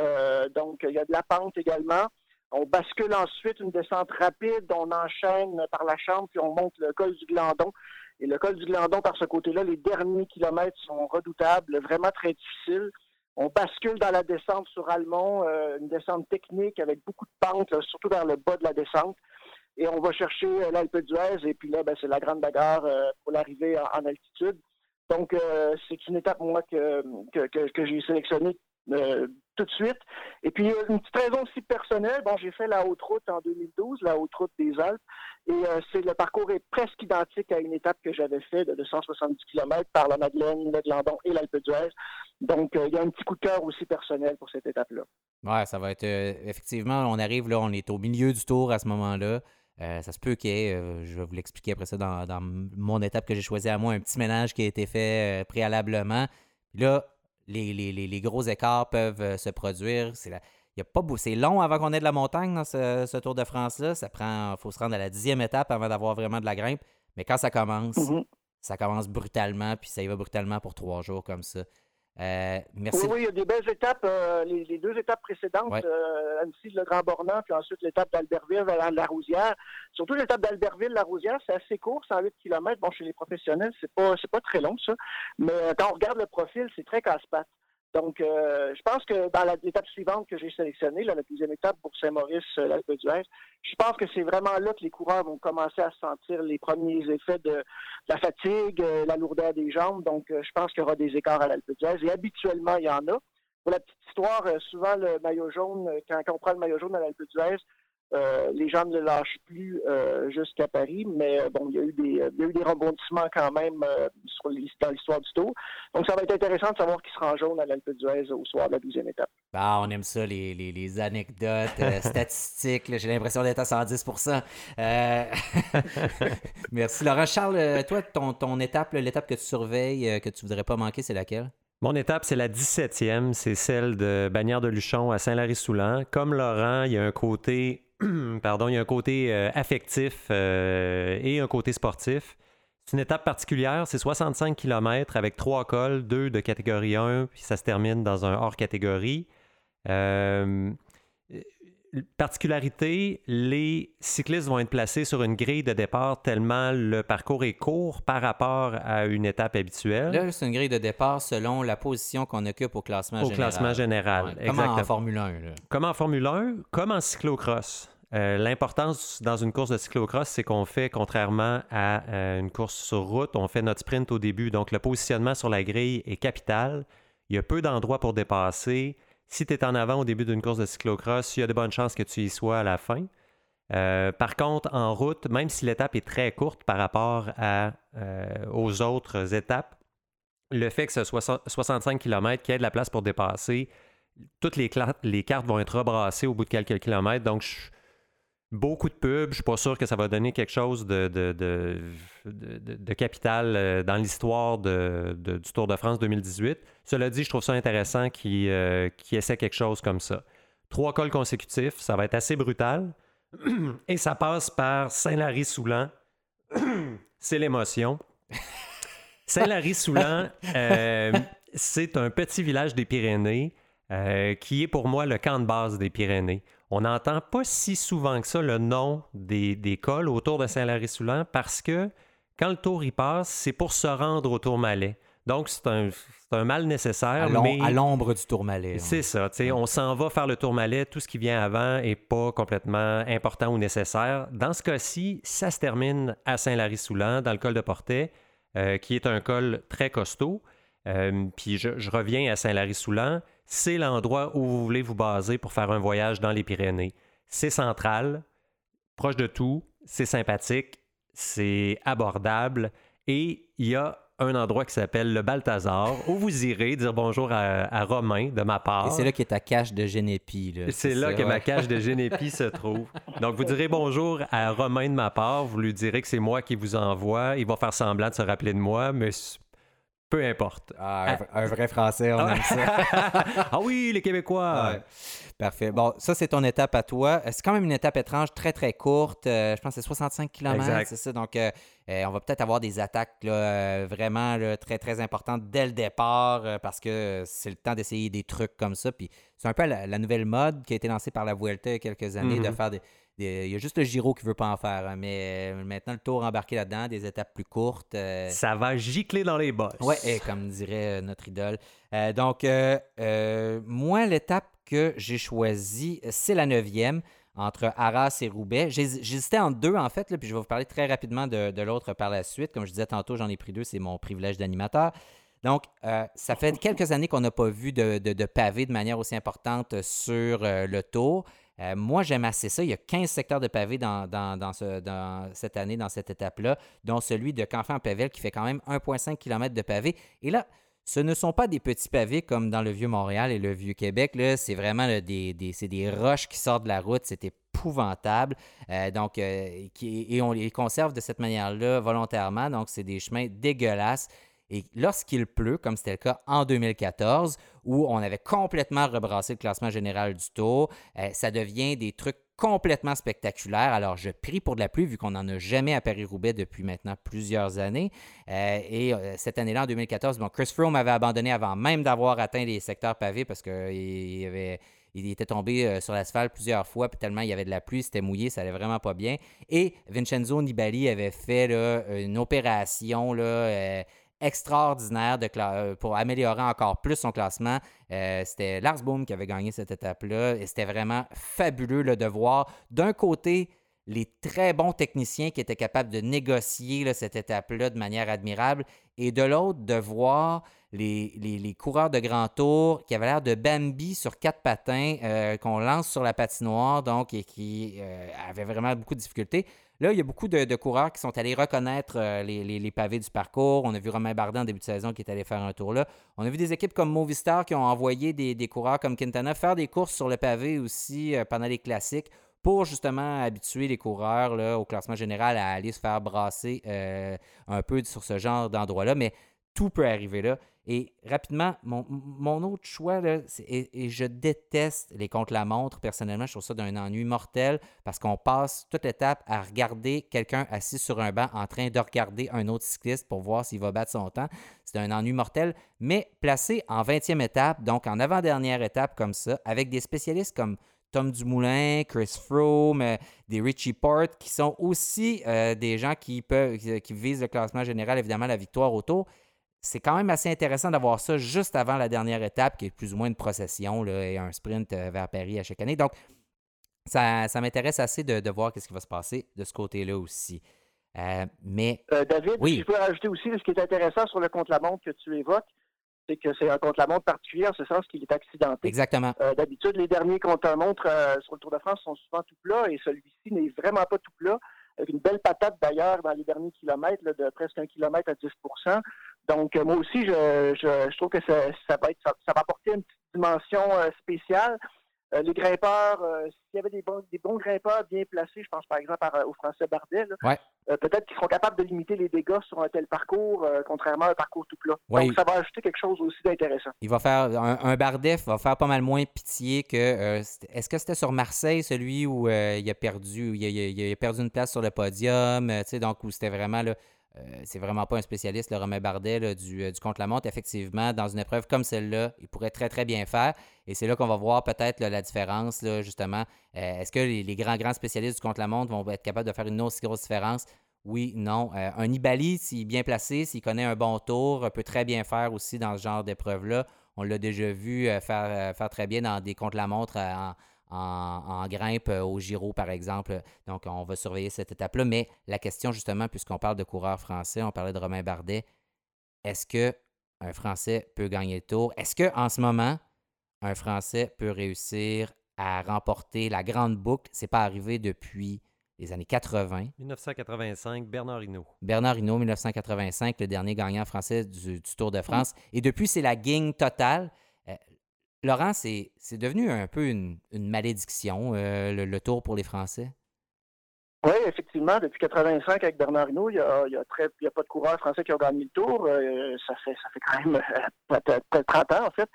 S4: donc, il y a de la pente également. On bascule ensuite une descente rapide. On enchaîne par la chambre, puis on monte le col du Glandon. Et le col du Glandon, par ce côté-là, les derniers kilomètres sont redoutables, vraiment très difficiles. On bascule dans la descente sur Almont, euh, une descente technique avec beaucoup de pentes, surtout vers le bas de la descente. Et on va chercher euh, l'Alpe d'Huez, et puis là, ben, c'est la grande bagarre euh, pour l'arrivée en, altitude. Donc, c'est une étape, moi, que, que, j'ai sélectionnée tout de suite. Et puis, une petite raison aussi personnelle, bon, j'ai fait la haute route en 2012, la haute route des Alpes, et le parcours est presque identique à une étape que j'avais fait de 270 km par la Madeleine, le Glandon et l'Alpe d'Huez. Donc, euh, il y a un petit coup de cœur aussi personnel pour cette étape-là.
S2: Oui, ça va être. Euh, effectivement, on arrive là, on est au milieu du tour à ce moment-là. Euh, ça se peut qu'il y ait, je vais vous l'expliquer après ça dans, mon étape que j'ai choisie à moi, un petit ménage qui a été fait préalablement. là, les, gros écarts peuvent se produire. C'est il y a pas C'est long avant qu'on ait de la montagne dans ce, Tour de France-là. Ça prend. faut se rendre à la dixième étape avant d'avoir vraiment de la grimpe. Mais quand ça commence, mm-hmm. ça commence brutalement, puis ça y va brutalement pour trois jours comme ça.
S4: Euh, merci. Oui, il y a des belles étapes. Euh, les, deux étapes précédentes, euh, Annecy, le Grand Bornand, puis ensuite l'étape d'Albertville à la Rousière. Surtout l'étape d'Albertville, la Rousière, c'est assez court, 108 km. Bon, chez les professionnels, c'est pas c'est pas très long, ça. Mais quand on regarde le profil, c'est très casse-pattes. Donc, euh, je pense que dans l'étape suivante que j'ai sélectionnée, la deuxième étape pour Saint-Maurice, euh, l'Alpe d'Huez, je pense que c'est vraiment là que les coureurs vont commencer à sentir les premiers effets de, la fatigue, euh, la lourdeur des jambes. Donc, je pense qu'il y aura des écarts à l'Alpe d'Huez. Et habituellement, il y en a. Pour la petite histoire, souvent le maillot jaune, quand, on prend le maillot jaune à l'Alpe d'Huez, euh, les gens ne le lâchent plus euh, jusqu'à Paris, mais euh, bon, il y, a eu des, rebondissements quand même dans l'histoire du Tour. Donc, ça va être intéressant de savoir qui sera en jaune à l'Alpe d'Huez au soir de la 12e étape.
S2: Bah, on aime ça, les, anecdotes [laughs] statistiques. J'ai l'impression d'être à 110% [laughs] Merci, Laurent. Charles, toi, ton, ton étape, l'étape que tu surveilles, que tu voudrais pas manquer, c'est laquelle?
S3: Mon étape, c'est la 17e, c'est celle de Bagnères de Luchon à Saint-Lary-Soulan. Comme Laurent, il y a un côté [clears throat] pardon, il y a un côté euh, affectif euh, et un côté sportif. C'est une étape particulière, c'est 65 km avec trois cols, deux de catégorie 1, puis ça se termine dans un hors catégorie. Euh, particularité, les cyclistes vont être placés sur une grille de départ tellement le parcours est court par rapport à une étape habituelle.
S2: Là, c'est une grille de départ selon la position qu'on occupe au classement général.
S3: Au classement général,
S2: Comme en Formule 1.
S3: Comme en Formule 1, comme en cyclocross. Euh, l'importance dans une course de cyclocross, c'est qu'on fait, contrairement à euh, une course sur route, on fait notre sprint au début. Donc, le positionnement sur la grille est capital. Il y a peu d'endroits pour dépasser si tu es en avant au début d'une course de cyclocross, il y a de bonnes chances que tu y sois à la fin. par contre, en route, même si l'étape est très courte par rapport à, aux autres étapes, le fait que ce soit 65 km, qu'il y ait de la place pour dépasser, toutes les, cartes vont être rebrassées au bout de quelques kilomètres. Donc, beaucoup de pubs. Je ne suis pas sûr que ça va donner quelque chose de, de, capital euh, dans l'histoire du Tour de France 2018. Cela dit, je trouve ça intéressant euh, essaient quelque chose comme ça. Trois cols consécutifs, ça va être assez brutal. [clears throat] Et ça passe par Saint-Lary-Soulan. [clears throat] C'est l'émotion. [laughs] Saint-Lary-Soulan, euh, c'est un petit village des Pyrénées euh, qui est pour moi le camp de base des Pyrénées. On n'entend pas si souvent que ça le nom des, des cols autour de Saint-Lary-Soulan parce que quand le tour y passe, c'est pour se rendre au Tourmalet. Donc, c'est un, un, mal nécessaire.
S2: À l'ombre du Tourmalet.
S3: C'est ça. On s'en va faire le Tourmalet. Tout ce qui vient avant n'est pas complètement important ou nécessaire. Dans ce cas-ci, ça se termine à Saint-Lary-Soulan, dans le col de Portet. Euh, qui est un col très costaud. Euh, puis je, reviens à Saint-Lary-Soulan. C'est l'endroit où vous voulez vous baser pour faire un voyage dans les Pyrénées. C'est central, proche de tout, c'est sympathique, c'est abordable et il y a un endroit qui s'appelle le Balthazar, où vous irez dire bonjour à, Romain de ma part.
S2: Et c'est là qu'est ta cache de Génépi.
S3: C'est là que ma cache de Génépi se trouve. Donc, vous direz bonjour à Romain de ma part. Vous lui direz que c'est moi qui vous envoie. Il va faire semblant de se rappeler de moi, mais peu importe.
S2: Ah, un, vrai Français, on aime ça. [laughs]
S3: ah oui, les Québécois.
S2: Parfait. Bon, ça, c'est ton étape à toi. C'est quand même une étape étrange, très, très courte. Euh, je pense que c'est 65 km, c'est ça. Donc, euh, euh, on va peut-être avoir des attaques vraiment très, très importantes dès le départ parce que c'est le temps d'essayer des trucs comme ça. Puis c'est un peu la, nouvelle mode qui a été lancée par la Vuelta il y a quelques années de mm-hmm. faire des, il y a juste le Giro qui veut pas en faire, hein, mais euh, maintenant le tour embarqué là-dedans, des étapes plus courtes. Euh,
S3: ça va gicler dans les bosses.
S2: Oui, comme dirait euh, notre idole. donc, moi, l'étape que j'ai choisie, c'est la neuvième entre Arras et Roubaix. J'hésitais en deux, en fait, puis je vais vous parler très rapidement de, l'autre par la suite. Comme je disais tantôt, j'en ai pris deux, c'est mon privilège d'animateur. Donc, ça fait quelques années qu'on n'a pas vu de, de, de pavé de manière aussi importante sur le tour. Euh, moi, j'aime assez ça. Il y a 15 secteurs de pavés dans, cette année, dans cette étape-là, dont celui de Canfin-Pavel qui fait quand même 1,5 km de pavés. Et là, ce ne sont pas des petits pavés comme dans le Vieux-Montréal et le Vieux-Québec. C'est vraiment des, des, roches qui sortent de la route. C'est épouvantable. Euh, donc, euh, et on les conserve de cette manière-là volontairement. Donc, c'est des chemins dégueulasses. Et lorsqu'il pleut, comme c'était le cas en 2014, où on avait complètement rebrassé le classement général du Tour, euh, ça devient des trucs complètement spectaculaires. Alors, je prie pour de la pluie, vu qu'on n'en a jamais à Paris-Roubaix depuis maintenant plusieurs années. Euh, et euh, cette année-là, en 2014, bon, Chris Froome m'avait abandonné avant même d'avoir atteint les secteurs pavés parce qu'il avait il était tombé sur l'asphalte plusieurs fois, puis tellement il y avait de la pluie, c'était mouillé, ça allait vraiment pas bien. Et Vincenzo Nibali avait fait une opération là, extraordinaire euh, pour améliorer encore plus son classement. Euh, c'était Lars Boom qui avait gagné cette étape-là et c'était vraiment fabuleux de voir d'un côté les très bons techniciens qui étaient capables de négocier cette étape-là de manière admirable et de l'autre de voir les, coureurs de grand tour qui avaient l'air de Bambi sur quatre patins euh, qu'on lance sur la patinoire donc et qui avaient vraiment beaucoup de difficultés. Là, il y a beaucoup de, coureurs qui sont allés reconnaître euh, les, pavés du parcours. On a vu Romain Bardet en début de saison qui est allé faire un tour là. On a vu des équipes comme Movistar qui ont envoyé des, coureurs comme Quintana faire des courses sur le pavé aussi euh, pendant les classiques pour justement habituer les coureurs au classement général à aller se faire brasser euh, un peu sur ce genre d'endroit-là. Mais tout peut arriver là. Et rapidement, mon, autre choix, là, et, je déteste les contre-la-montre, personnellement, je trouve ça d'un ennui mortel parce qu'on passe toute l'étape à regarder quelqu'un assis sur un banc en train de regarder un autre cycliste pour voir s'il va battre son temps. C'est un ennui mortel, mais placé en 20e étape, donc en avant-dernière étape comme ça, avec des spécialistes comme Tom Dumoulin, Chris Froome, euh, des Richie Port, qui sont aussi euh, des gens qui, peuvent, qui visent le classement général, évidemment, la victoire autour c'est quand même assez intéressant d'avoir ça juste avant la dernière étape, qui est plus ou moins une procession là, et un sprint euh, vers Paris à chaque année. Donc, ça, m'intéresse assez de, voir ce qui va se passer de ce côté-là aussi. Euh, mais
S4: euh, David, oui. je peux rajouter aussi ce qui est intéressant sur le contre-la-montre que tu évoques, c'est que c'est un contre-la-montre particulier en ce sens qu'il est accidenté.
S2: Exactement.
S4: Euh, d'habitude, les derniers contre-la-montre sur le Tour de France sont souvent tout plats et celui-ci n'est vraiment pas tout plat. Une belle patate d'ailleurs dans les derniers kilomètres, de presque un kilomètre à 10% Donc, moi aussi, je, trouve que ça, va être, ça, va apporter une petite dimension spéciale. Euh, les grimpeurs, euh, s'il y avait des bons, des bons grimpeurs bien placés, je pense par exemple au Français Bardet,
S2: euh,
S4: peut-être qu'ils seront capables de limiter les dégâts sur un tel parcours, contrairement à un parcours tout plat. Donc ça va ajouter quelque chose aussi d'intéressant.
S2: Il va faire un, Bardet va faire pas mal moins pitié que. Est-ce que c'était sur Marseille, celui où il a perdu, il a, perdu une place sur le podium, donc où c'était vraiment là euh, c'est vraiment pas un spécialiste, le Romain Bardet du, euh, du contre-la-montre. Effectivement, dans une épreuve comme celle-là, il pourrait très, très bien faire. Et c'est là qu'on va voir peut-être la différence, justement. Euh, est-ce que les, grands, grands spécialistes du contre-la-montre vont être capables de faire une aussi grosse différence? Oui, non. un Nibali, s'il est bien placé, s'il connaît un bon tour, peut très bien faire aussi dans ce genre d'épreuve-là. On l'a déjà vu faire, faire très bien dans des contre-la-montre en, en, grimpe euh, au Giro, par exemple. Donc, on va surveiller cette étape-là. Mais la question, justement, puisqu'on parle de coureurs français, on parlait de Romain Bardet, est-ce que un Français peut gagner le tour? Est-ce qu'en ce moment, un Français peut réussir à remporter la grande boucle? C'est pas arrivé depuis les années 80.
S3: 1985, Bernard Hinault.
S2: Bernard Hinault, 1985, le dernier gagnant français du, Tour de France. Et depuis, c'est la gang totale. Laurent, c'est devenu un peu une, malédiction, euh, le, tour pour les Français?
S4: Oui, effectivement, depuis 85 avec Bernard Hinault, il n'y a, a, pas de coureur français qui a gagné le tour. Euh, ça, fait, ça fait quand même peut-être 30 ans, en fait.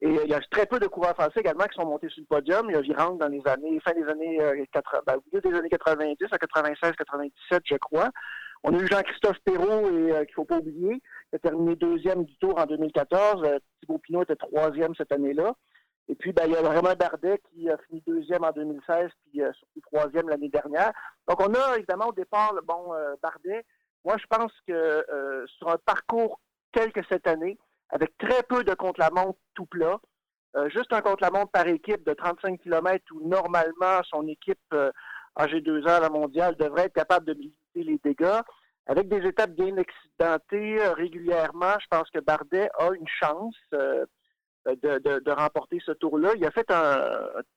S4: Et il y a très peu de coureurs français également qui sont montés sur le podium. Il y a Virang dans les années, fin des années 80, euh, ben, des années 90 à 96, 97, je crois. On a eu Jean-Christophe Perrault, et qu'il ne faut pas oublier, qui a terminé deuxième du tour en 2014. Euh, Thibaut Pinot était troisième cette année-là. Et puis, ben, il y a vraiment Bardet qui a fini deuxième en 2016, puis euh, surtout troisième l'année dernière. Donc, on a évidemment au départ le bon euh, Bardet. Moi, je pense que sur un parcours tel que cette année, avec très peu de contre-la-montre tout plat, juste un contre-la-montre par équipe de 35 km où normalement son équipe AG2R, la mondiale, devrait être capable de les dégâts. Avec des étapes bien accidentées euh, régulièrement, je pense que Bardet a une chance euh, de, remporter ce tour-là. Il a fait un,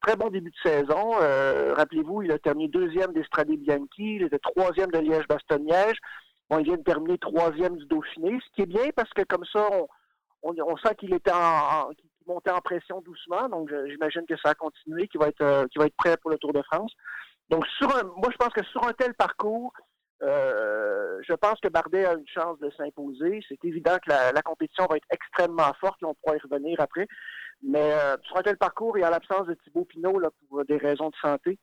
S4: très bon début de saison. Euh, rappelez-vous, il a terminé deuxième des Strade Bianchi, il était troisième de Liège-Bastogne-Liège. Il vient de terminer troisième du Dauphiné, ce qui est bien parce que comme ça, on, sent qu'il était en, montait en pression doucement. Donc, j'imagine que ça a continué, qu'il va être, qu'il va être prêt pour le Tour de France. Donc, sur un, moi, je pense que sur un tel parcours, euh, je pense que Bardet a une chance de s'imposer. C'est évident que la, compétition va être extrêmement forte. On pourra y revenir après. Mais euh, sur un tel parcours et en l'absence de Thibaut Pinot là, pour des raisons de santé,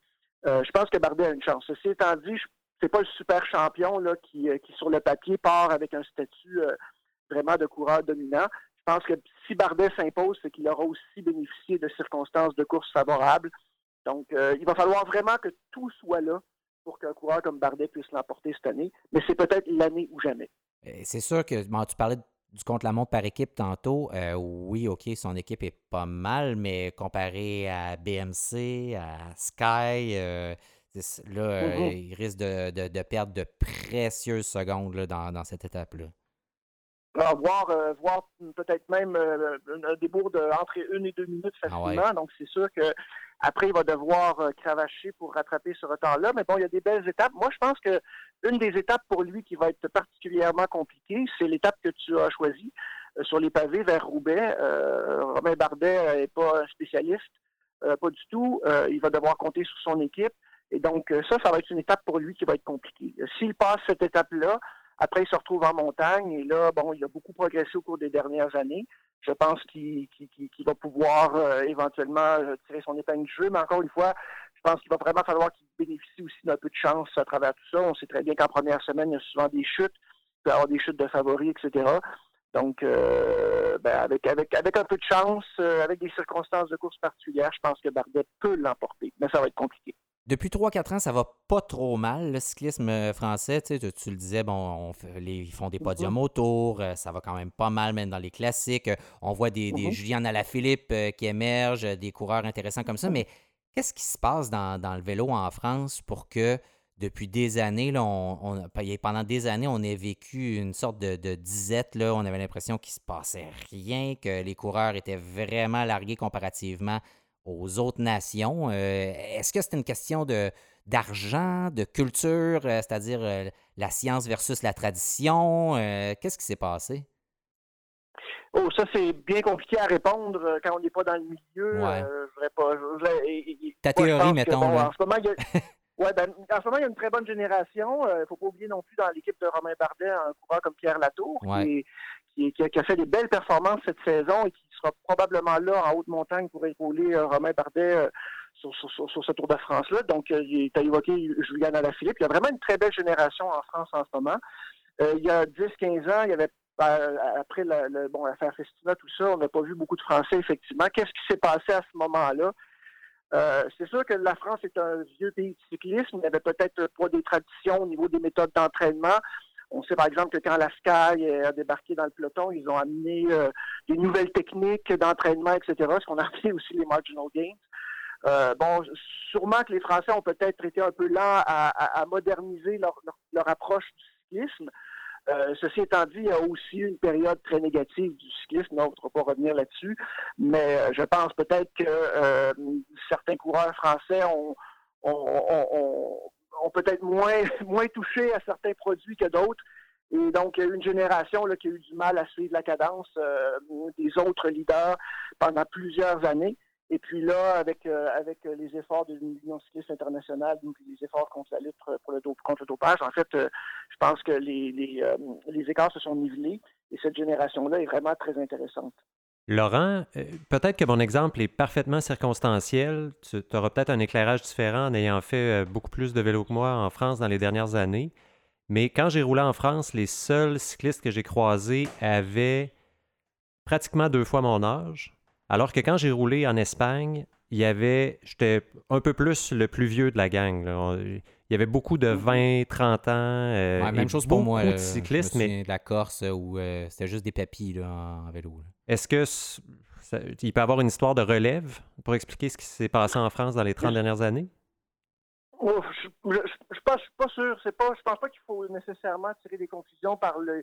S4: euh, je pense que Bardet a une chance. Ceci étant dit, c'est pas le super champion là, qui, sur le papier, part avec un statut vraiment de coureur dominant. Je pense que si Bardet s'impose, c'est qu'il aura aussi bénéficié de circonstances de course favorables. Donc, il va falloir vraiment que tout soit là pour qu'un coureur comme Bardet puisse l'emporter cette année, mais c'est peut-être l'année ou jamais.
S2: C'est sûr que tu parlais du contre-la-montre par équipe tantôt. Euh, oui, OK, son équipe est pas mal, mais comparé à BMC, à Sky, euh, là, euh, mm-hmm. il risque de, perdre de précieuses secondes dans, cette étape-là.
S4: Alors, voir, voir peut-être même un débours de entre une et deux minutes ah facilement. Donc, c'est sûr que après, il va devoir euh, cravacher pour rattraper ce retard-là. Mais bon, il y a des belles étapes. Moi, je pense que une des étapes pour lui qui va être particulièrement compliquée, c'est l'étape que tu as choisie euh, sur les pavés vers Roubaix. Euh, Romain Bardet n'est pas un spécialiste, pas du tout. il va devoir compter sur son équipe. Et donc, ça, ça va être une étape pour lui qui va être compliquée. S'il passe cette étape-là, après, il se retrouve en montagne. Et là, bon, il a beaucoup progressé au cours des dernières années je pense qu'il va pouvoir euh, éventuellement euh, tirer son épingle du jeu. Mais encore une fois, je pense qu'il va vraiment falloir qu'il bénéficie aussi d'un peu de chance à travers tout ça. On sait très bien qu'en première semaine, il y a souvent des chutes. Il peut y avoir des chutes de favoris, etc. Donc, euh, ben, avec, un peu de chance, avec des circonstances de course particulières, je pense que Bardet peut l'emporter. Mais ça va être compliqué.
S2: Depuis 3-4 ans, ça va pas trop mal, le cyclisme euh, français. Tu, tu, le disais, bon, ils font des podiums autour, euh, ça va quand même pas mal, même dans les classiques. On voit des, des mhm. Julien Alaphilippe euh, qui émergent, des coureurs intéressants comme ça. Mais qu'est-ce qui se passe dans, le vélo en France pour que depuis des années, là, on, pendant des années, on a vécu une sorte de, disette. Là. On avait l'impression qu'il ne se passait rien, que les coureurs étaient vraiment largués comparativement aux autres nations. Euh, est-ce que c'est une question de, d'argent, de culture, euh, c'est-à-dire euh, la science versus la tradition? qu'est-ce qui s'est passé?
S4: Oh, ça, c'est bien compliqué à répondre quand on n'est pas dans le milieu. je pas.
S2: Ta théorie, mettons.
S4: en ce moment, il y a... [laughs] Oui, ben, en ce moment, il y a une très bonne génération. Il euh, ne faut pas oublier non plus dans l'équipe de Romain Bardet un coureur comme Pierre Latour, qui, qui, a fait des belles performances cette saison et qui probablement là en haute montagne pour épauler euh, Romain Bardet euh, sur, ce Tour de France-là. Donc, il t'a évoqué Julien Alaphilippe. Il y a vraiment une très belle génération en France en ce moment. il y a 10-15 ans, il y avait après bon, l'affaire Festina, tout ça, on n'a pas vu beaucoup de Français, effectivement. Qu'est-ce qui s'est passé à ce moment-là? Euh, c'est sûr que la France est un vieux pays de cyclisme. Il n'y avait peut-être pas des traditions au niveau des méthodes d'entraînement. On sait par exemple que quand la Sky a débarqué dans le peloton, ils ont amené euh, des nouvelles techniques d'entraînement, etc., ce qu'on a appelé aussi les marginal gains. Euh, bon, sûrement que les Français ont peut-être été un peu lents à, moderniser leur, approche du cyclisme. Euh, ceci étant dit, il y a aussi une période très négative du cyclisme, on ne va pas revenir là-dessus, mais je pense peut-être que certains coureurs français ont, peut-être moins, [laughs] moins touché à certains produits que d'autres. Et donc, une génération qui a eu du mal à suivre la cadence des autres leaders pendant plusieurs années. Et puis là, avec, euh, avec les efforts de l'Union cycliste internationale, donc les efforts contre la lutte pour le, contre le dopage, en fait, euh, je pense que les, euh, les, écarts se sont nivelés et cette génération-là est vraiment très intéressante.
S3: Laurent, peut-être que mon exemple est parfaitement circonstanciel. Tu auras peut-être un éclairage différent en ayant fait beaucoup plus de vélo que moi en France dans les dernières années. Mais quand j'ai roulé en France, les seuls cyclistes que j'ai croisés avaient pratiquement deux fois mon âge. Alors que quand j'ai roulé en Espagne, il y avait, j'étais un peu plus le plus vieux de la gang. Il y avait beaucoup de 20, mhm. 30 ans.
S2: Euh, même chose pour moi. de cyclistes, mais de la Corse où euh, c'était juste des papilles en, vélo.
S3: Est-ce que il peut y avoir une histoire de relève pour expliquer ce qui s'est passé en France dans les 30 dernières années?
S4: Oh, je ne suis pas, sûr. Pas, je pense pas qu'il faut nécessairement tirer des conclusions par le,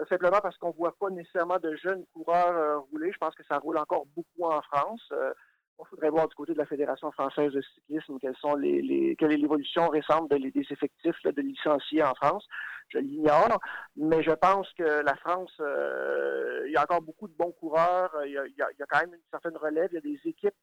S4: euh, simplement parce qu'on ne voit pas nécessairement de jeunes coureurs euh, rouler. Je pense que ça roule encore beaucoup en France. Euh, il faudrait voir du côté de la Fédération française de cyclisme quelles sont les, quelle est l'évolution récente des effectifs de licenciés en France. Je l'ignore, mais je pense que la France, il y a encore beaucoup de bons coureurs. Il y, a, y, quand même une certaine relève. Il y a des équipes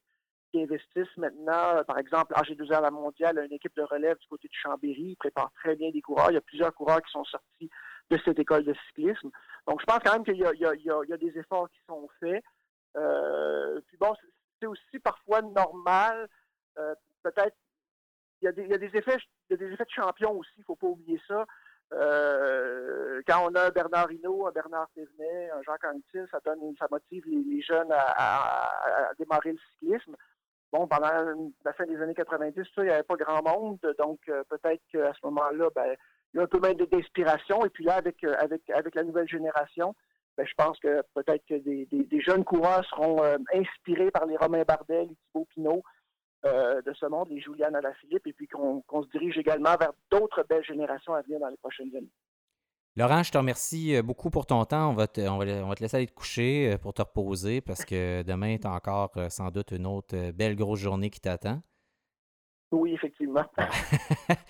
S4: qui investissent maintenant. Par exemple, AG2R La Mondiale a une équipe de relève du côté de Chambéry. Ils préparent très bien des coureurs. Il y a plusieurs coureurs qui sont sortis de cette école de cyclisme. Donc, je pense quand même qu'il y, a des efforts qui sont faits. Euh, puis bon, c'est aussi parfois normal. Euh, peut-être, il y, a des, effets, il des effets de champion aussi, il ne faut pas oublier ça. Euh, quand on a un Bernard Hinault, un Bernard Thévenet, un Jacques Anquetil, ça donne, ça motive les, jeunes à, démarrer le cyclisme. Bon, pendant la fin des années 90, il n'y avait pas grand monde, donc peut-être qu'à ce moment-là, ben, il y a un peu moins d'inspiration. Et puis là, euh, avec, avec la nouvelle génération, ben, je pense que peut-être que des, jeunes coureurs seront euh, inspirés par les Romain Bardet, les Thibaut Pinot euh, de ce monde, les Julian Alaphilippe, et puis qu'on se dirige également vers d'autres belles générations à venir dans les prochaines années.
S2: Laurent, je te remercie beaucoup pour ton temps. On va te, on va, te laisser aller te coucher pour te reposer parce que demain, tu as encore sans doute une autre belle grosse journée qui t'attend.
S4: Oui, effectivement. [laughs]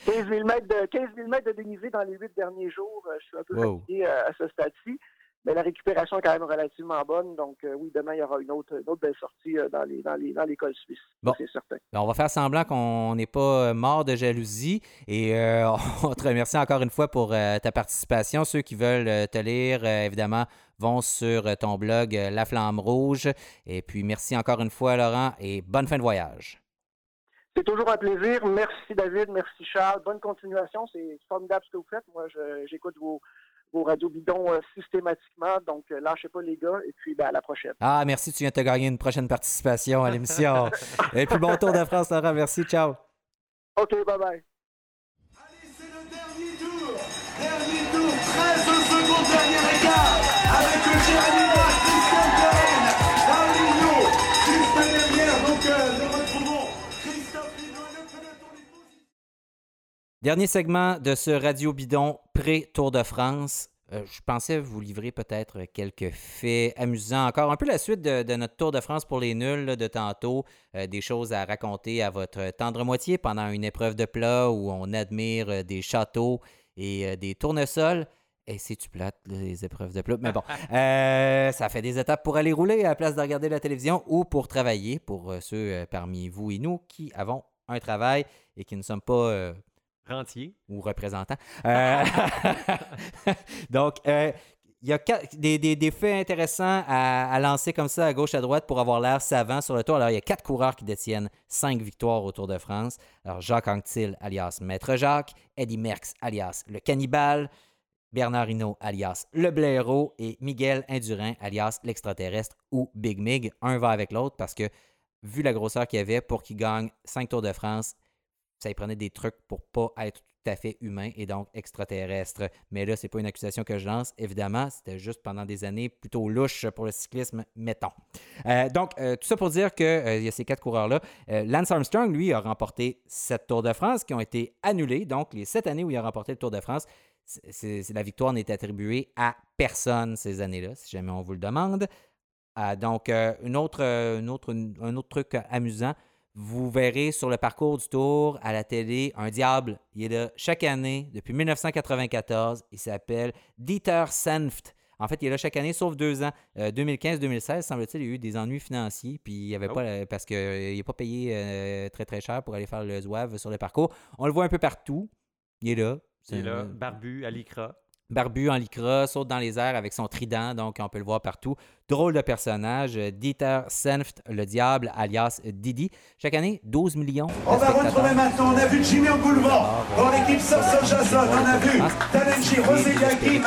S4: 15 000 mètres de, 15 de dénivelé dans les huit derniers jours. Euh, je suis un peu fatigué euh, à, ce stade-ci. Mais la récupération est quand même relativement bonne. Donc, euh, oui, demain, il y aura une autre, autre belle sortie dans, les, dans, les, dans l'école suisse. Bon. C'est certain.
S2: Ben, on va faire semblant qu'on n'est pas mort de jalousie. Et [laughs] on te remercie encore une fois pour ta participation. Ceux qui veulent te lire, évidemment, vont sur ton blog La Flamme Rouge. Et puis, merci encore une fois, Laurent, et bonne fin de voyage.
S4: C'est toujours un plaisir. Merci David, merci Charles. Bonne continuation. C'est formidable ce que vous faites. Moi, j'écoute vos, vos radios bidons euh, systématiquement. Donc, euh, lâchez pas les gars. Et puis, ben, à la prochaine.
S2: Ah, merci. Tu viens de te gagner une prochaine participation à l'émission. [laughs] et puis, bon tour de France, Laurent. Merci. Ciao.
S4: OK, bye bye.
S1: Allez, c'est le dernier tour. Dernier tour. 13 secondes, dernier écart. Avec le Jérémy
S2: Dernier segment de ce Radio Bidon pré-Tour de France. Euh, je pensais vous livrer peut-être quelques faits amusants. Encore un peu la suite de, notre Tour de France pour les nuls de tantôt. Euh, des choses à raconter à votre tendre moitié pendant une épreuve de plat où on admire euh, des châteaux et des tournesols. Et c'est-tu plate, les épreuves de plat? Mais bon, [laughs] ça fait des étapes pour aller rouler à la place de regarder la télévision ou pour travailler, pour ceux parmi vous et nous qui avons un travail et qui ne sommes pas
S3: Rentier.
S2: Ou représentant. Euh, [laughs] donc, euh, il y a des, faits intéressants à, lancer comme ça à gauche, à droite pour avoir l'air savant sur le tour. Alors, il y a quatre coureurs qui détiennent cinq victoires au Tour de France. Alors, Jacques Anquetil, alias Maître Jacques, Eddie Merckx, alias Le Cannibale, Bernard Hinault, alias Le Blaireau, et Miguel Indurin, alias L'Extraterrestre ou Big Mig. Un va avec l'autre parce que, vu la grosseur qu'il y avait pour qu'il gagne cinq Tours de France, ça y prenait des trucs pour pas être tout à fait humain et donc extraterrestre. Mais là, c'est pas une accusation que je lance, évidemment. C'était juste pendant des années plutôt louches pour le cyclisme, mettons. Euh, donc, euh, tout ça pour dire qu'il euh, y a ces quatre coureurs-là. Lance Armstrong, lui, a remporté sept Tours de France qui ont été annulés. Donc, les sept années où il a remporté le Tour de France, la victoire n'est attribuée à personne ces années-là, si jamais on vous le demande. donc, une autre, une autre, un autre truc amusant, vous verrez sur le parcours du tour à la télé un diable. Il est là chaque année depuis 1994. Il s'appelle Dieter Senft. En fait, il est là chaque année, sauf deux ans. 2015-2016, euh, semble-t-il, il y a eu des ennuis financiers, puis il y avait oh. pas parce qu'il n'est pas payé euh, très très cher pour aller faire le zouave sur le parcours. On le voit un peu partout. Il est là.
S3: Il est là, barbu à l'ICRA
S2: barbu en lycra, saute dans les airs avec son trident, donc on peut le voir partout. Drôle de personnage, Dieter Senft, le diable, alias Didi. Chaque année, 12 millions.
S1: On va retrouver maintenant, on a vu Jimmy en boulevard. Pour l'équipe Sorceau Jason, on a vu Talenji, Rosélia Kim,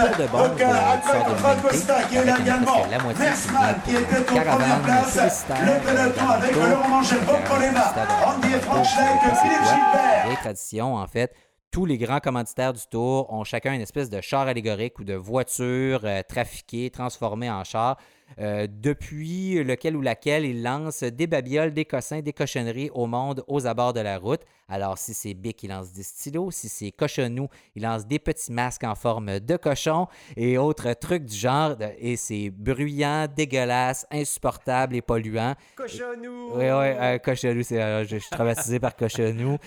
S1: Costa qui est là également. Mersman qui était en première place. Le peloton avec Laurent Manger, Bob Polema, Andy Franchleck, Philippe Gilbert.
S2: Les traditions, en fait tous les grands commanditaires du Tour ont chacun une espèce de char allégorique ou de voiture euh, trafiquée, transformée en char. Euh, depuis lequel ou laquelle il lance des babioles, des cossins, des cochonneries au monde aux abords de la route. Alors, si c'est Bic, il lance des stylos. Si c'est Cochonou, il lance des petits masques en forme de cochon et autres trucs du genre. Et c'est bruyant, dégueulasse, insupportable et polluant.
S3: Cochonou!
S2: Oui, oui, euh, Cochonou, c'est, euh, je, suis traumatisé par Cochonou.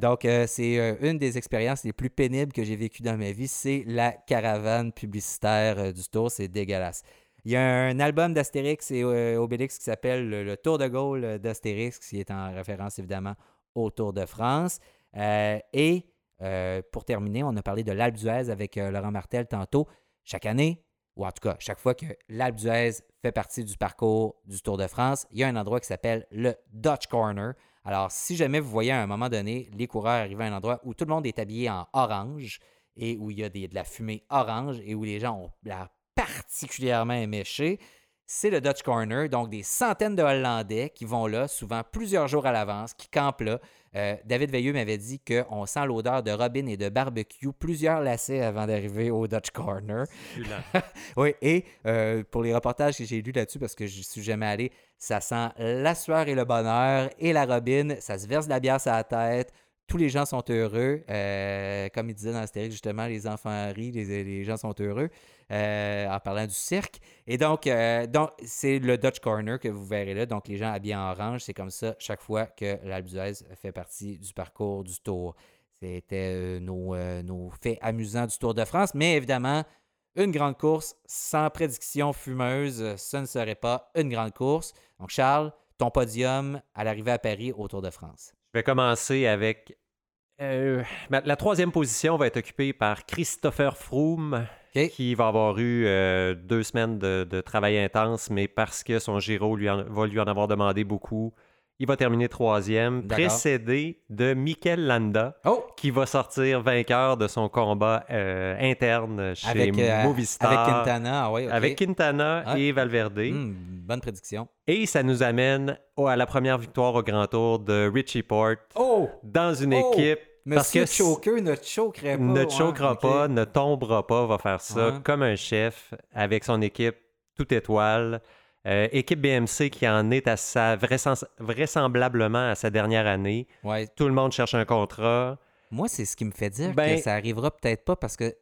S2: donc, c'est une des expériences les plus pénibles que j'ai vécues dans ma vie. C'est la caravane publicitaire du tour. C'est dégueulasse. Il y a un album d'Astérix et euh, Obélix qui s'appelle le, Tour de Gaulle d'Astérix, qui est en référence évidemment au Tour de France. Euh, et euh, pour terminer, on a parlé de l'Alpe d'Huez avec Laurent Martel tantôt. Chaque année, ou en tout cas, chaque fois que l'Alpe d'Huez fait partie du parcours du Tour de France, il y a un endroit qui s'appelle le Dutch Corner. Alors, si jamais vous voyez à un moment donné les coureurs arriver à un endroit où tout le monde est habillé en orange et où il y a de la fumée orange et où les gens ont la particulièrement éméché, c'est le Dutch Corner, donc des centaines de Hollandais qui vont là, souvent plusieurs jours à l'avance, qui campent là. Euh, David Veilleux m'avait dit qu'on sent l'odeur de robin et de barbecue plusieurs lacets avant d'arriver au Dutch Corner. [laughs] oui, et euh, pour les reportages que j'ai lus là-dessus, parce que je suis jamais allé, ça sent la sueur et le bonheur et la robine, ça se verse de la bière sur la tête, tous les gens sont heureux. Euh, comme il disait dans Astérix, justement, les enfants rient, les, gens sont heureux, euh, en parlant du cirque. Et donc, euh, donc c'est le Dutch Corner que vous verrez là. Donc, les gens habillés en orange, c'est comme ça chaque fois que l'Alpe fait partie du parcours du Tour. C'était nos, nos faits amusants du Tour de France. Mais évidemment, une grande course sans prédiction fumeuse, ce ne serait pas une grande course. Donc, Charles, ton podium à l'arrivée à Paris au Tour de France.
S3: Je vais commencer avec. Euh, la troisième position va être occupée par Christopher Froome, qui va avoir eu euh, deux semaines de, travail intense, mais parce que son Giro lui va lui en avoir demandé beaucoup, il va terminer troisième, précédé de Mikel Landa, oh! qui va sortir vainqueur de son combat euh, interne chez avec, euh, Movistar.
S2: Avec Quintana, ah oui.
S3: Avec Quintana ah. et Valverde.
S2: Hmm, bonne prédiction.
S3: Et ça nous amène à la première victoire au Grand Tour de Richie Porte
S2: oh!
S3: dans une oh! équipe
S2: parce que Choker ne choquera pas.
S3: Ne choquera pas, ne tombera pas, va faire ça comme un chef avec son équipe toute étoile. Euh, équipe BMC qui en est à sa vraisemblablement à sa dernière année.
S2: Ouais.
S3: Tout le monde cherche un contrat.
S2: Moi, c'est ce qui me fait dire
S3: Ben-
S2: que ça arrivera peut-être pas parce que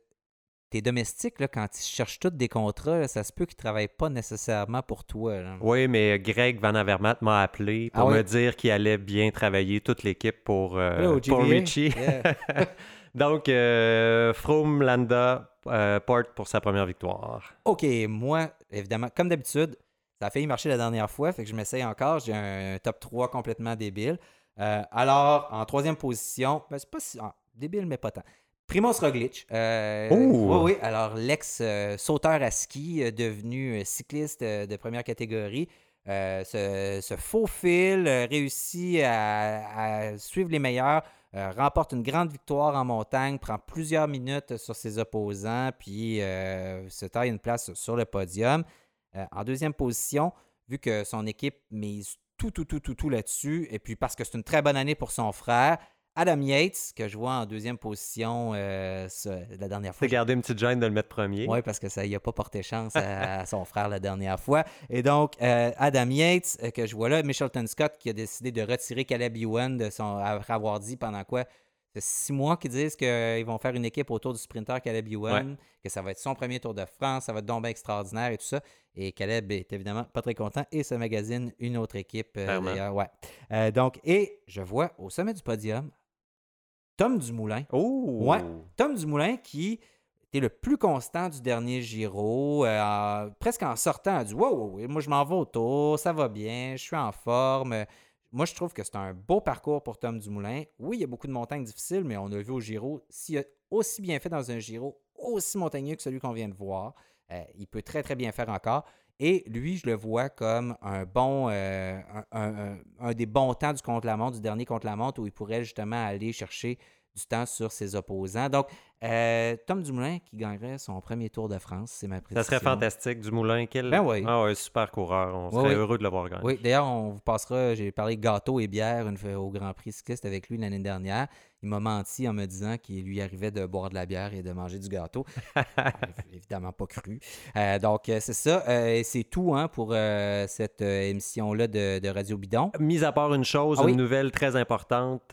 S2: tes domestiques, là, quand ils cherchent tous des contrats, là, ça se peut qu'ils travaillent pas nécessairement pour toi. là.
S3: Oui, mais Greg Van Avermaet m'a appelé pour
S2: Ah oui?
S3: me dire qu'il allait bien travailler toute l'équipe pour, euh, pour? Richie.
S2: Yeah. [laughs]
S3: Donc, euh, Froome, Landa, euh, Porte pour sa première victoire.
S2: OK, moi, évidemment, comme d'habitude, ça a failli marcher la dernière fois, fait que je m'essaye encore. J'ai un top 3 complètement débile. Euh, alors, en troisième position, ben, c'est pas si. ah, débile, mais pas tant. Primoz Roglic. Euh! Oui, oui. Alors, l'ex-sauteur à ski, euh, devenu euh, cycliste de première catégorie, euh, se, euh, réussit à, à suivre les meilleurs, euh, remporte une grande victoire en montagne, prend plusieurs minutes sur ses opposants, puis se taille une place sur le podium. En deuxième position, vu que son équipe mise tout, tout, tout, tout, tout là-dessus, et puis parce que c'est une très bonne année pour son frère, Adam Yates, que je vois en deuxième position euh, ce- la dernière fois.
S3: C'est gardé une petite gêne de le mettre premier?
S2: Oui, parce que ça n'a pas porté chance à, à [laughs] son frère la dernière fois. Et donc, euh, Adam Yates, euh, que je vois là, Michelton Scott, qui a décidé de retirer Caleb Ewan de son, après avoir dit pendant quoi? Six mois qu'ils disent qu'ils vont faire une équipe autour du sprinter Caleb Ewan, que ça va être son premier Tour de France, ça va être donc bien extraordinaire et tout ça. Et Caleb est évidemment pas très content et se magazine une autre équipe euh, d'ailleurs. Ouais. Euh, donc, et je vois au sommet du podium Tom Dumoulin.
S3: Oh!
S2: Ouais. Tom Dumoulin qui était le plus constant du dernier Giro, euh, presque en sortant, a dit Wow, moi je m'en vais au tour, ça va bien, je suis en forme. Moi, je trouve que c'est un beau parcours pour Tom Dumoulin. Oui, il y a beaucoup de montagnes difficiles, mais on a vu au Giro, s'il a aussi bien fait dans un Giro, aussi montagneux que celui qu'on vient de voir, euh, il peut très, très bien faire encore. Et lui, je le vois comme un bon, euh, un, un- un- un des bons temps du contre-la-montre, du dernier contre-la-montre, où il pourrait justement aller chercher du temps sur ses opposants. Donc, euh, Tom Dumoulin qui gagnerait son premier Tour de France, c'est ma prédiction.
S3: Ça serait fantastique. Dumoulin, quel.
S2: Ben oui.
S3: Ah ouais, super coureur. On serait
S2: oui.
S3: heureux de l'avoir gagné.
S2: Oui, d'ailleurs, on vous passera, j'ai parlé gâteau et bière une au Grand Prix cycliste avec lui l'année dernière. Il m'a menti en me disant qu'il lui arrivait de boire de la bière et de manger du gâteau. [laughs] Évidemment pas cru. Euh, donc, euh, c'est ça. Euh, et c'est tout hein, pour euh, cette émission-là de, de Radio Bidon.
S3: Mis à part une chose,
S2: Ah oui?
S3: une nouvelle très importante.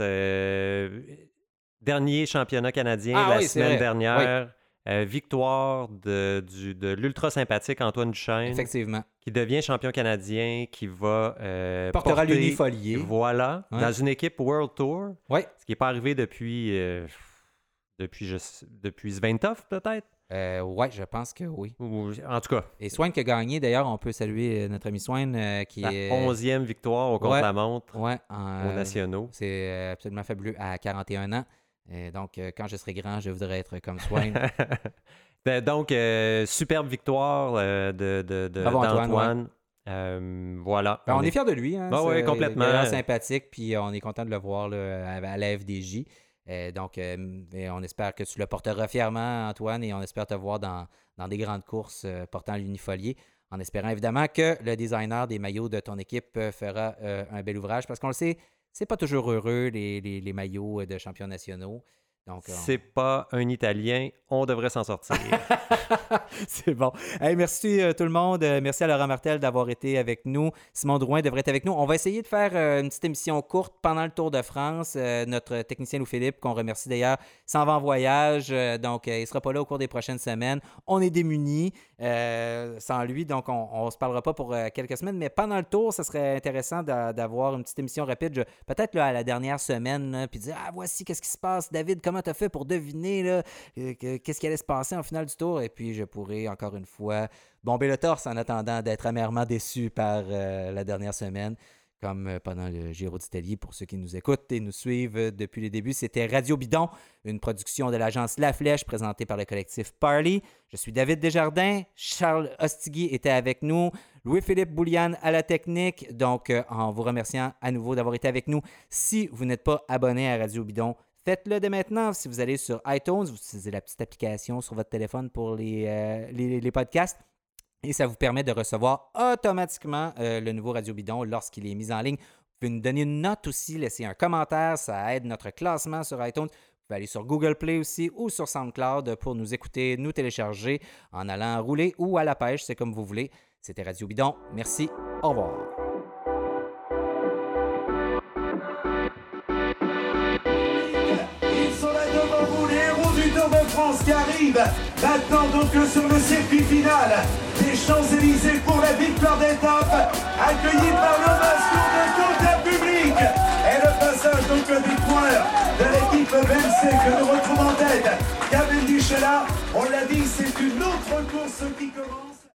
S3: dernier championnat canadien
S2: Ah
S3: la
S2: oui,
S3: semaine dernière. Euh, victoire de, du- de l'ultra sympathique Antoine Duchesne,
S2: Effectivement.
S3: qui devient champion canadien, qui va euh,
S2: Portera
S3: porter-
S2: l'unifolié.
S3: Voilà,
S2: Ouais.
S3: dans une équipe World Tour,
S2: Oui.
S3: ce qui n'est pas arrivé depuis, euh, depuis, je depuis Sventov peut-être?
S2: Euh, ouais, je pense que oui.
S3: Ou- En tout cas,
S2: Et Swain qui a gagné, d'ailleurs, on peut saluer notre ami Swain euh, qui
S3: la
S2: est.
S3: onzième victoire au contre-la-montre
S2: Ouais,
S3: aux nationaux.
S2: C'est absolument fabuleux à 41 ans. Et donc, euh, quand je serai grand, je voudrais être comme Swain. [laughs]
S3: Ben, Donc, euh, superbe victoire euh, de, de, d'Antoine. Euh, voilà.
S2: Ben, on, est, fiers de lui. Hein,
S3: Ah
S2: C'est-
S3: complètement.
S2: Il l'air sympathique, puis euh, on est content de le voir là, à, la FDJ. Euh, donc, euh, on espère que tu le porteras fièrement, Antoine, et on espère te voir dans, dans des grandes courses euh, portant l'unifolié, en espérant évidemment que le designer des maillots de ton équipe euh, fera euh, un bel ouvrage, parce qu'on le sait, c'est pas toujours heureux, les, les- maillots euh, de champions nationaux. Donc, on-
S3: C'est pas un Italien, on devrait s'en sortir. [laughs]
S2: C'est bon. Hey, merci euh, tout le monde. Euh, merci à Laurent Martel d'avoir été avec nous. Simon Drouin devrait être avec nous. On va essayer de faire euh, une petite émission courte pendant le Tour de France. Euh, notre technicien Louis-Philippe, qu'on remercie d'ailleurs, s'en va en voyage. Euh, donc, euh, il ne sera pas là au cours des prochaines semaines. On est démunis euh, sans lui. Donc, on ne se parlera pas pour euh, quelques semaines. Mais pendant le Tour, ce serait intéressant d'a- d'avoir une petite émission rapide. Je- Peut-être là, à la dernière semaine, là, puis dire Ah, voici qu'est-ce qui se passe. David, comment tu as fait pour deviner euh, que- qu'est-ce qui allait se passer en finale du tour? Et puis, je pourrais encore une fois bomber le torse en attendant d'être amèrement déçu par euh, la dernière semaine, comme euh, pendant le Giro d'Italie. Pour ceux qui nous écoutent et nous suivent depuis les débuts, c'était Radio Bidon, une production de l'agence La Flèche présentée par le collectif Parley. Je suis David Desjardins. Charles Ostigui était avec nous. Louis-Philippe Bouliane à la technique. Donc, en vous remerciant à nouveau d'avoir été avec nous. Si vous n'êtes pas abonné à Radio Bidon, Faites-le dès maintenant. Si vous allez sur iTunes, vous utilisez la petite application sur votre téléphone pour les, euh, les, podcasts. Et ça vous permet de recevoir automatiquement euh, le nouveau Radio Bidon lorsqu'il est mis en ligne. Vous pouvez nous donner une note aussi, laisser un commentaire. Ça aide notre classement sur iTunes. Vous pouvez aller sur Google Play aussi ou sur SoundCloud pour nous écouter, nous télécharger en allant rouler ou à la pêche. C'est comme vous voulez. C'était Radio Bidon. Merci. Au revoir.
S1: Qui arrive. Maintenant donc sur le circuit final des Champs-Élysées pour la victoire d'étape, accueilli par l'ovation de tout le public. Et le passage donc du points de l'équipe VNC que nous retrouvons en tête. Est là, on l'a dit, c'est une autre course qui commence.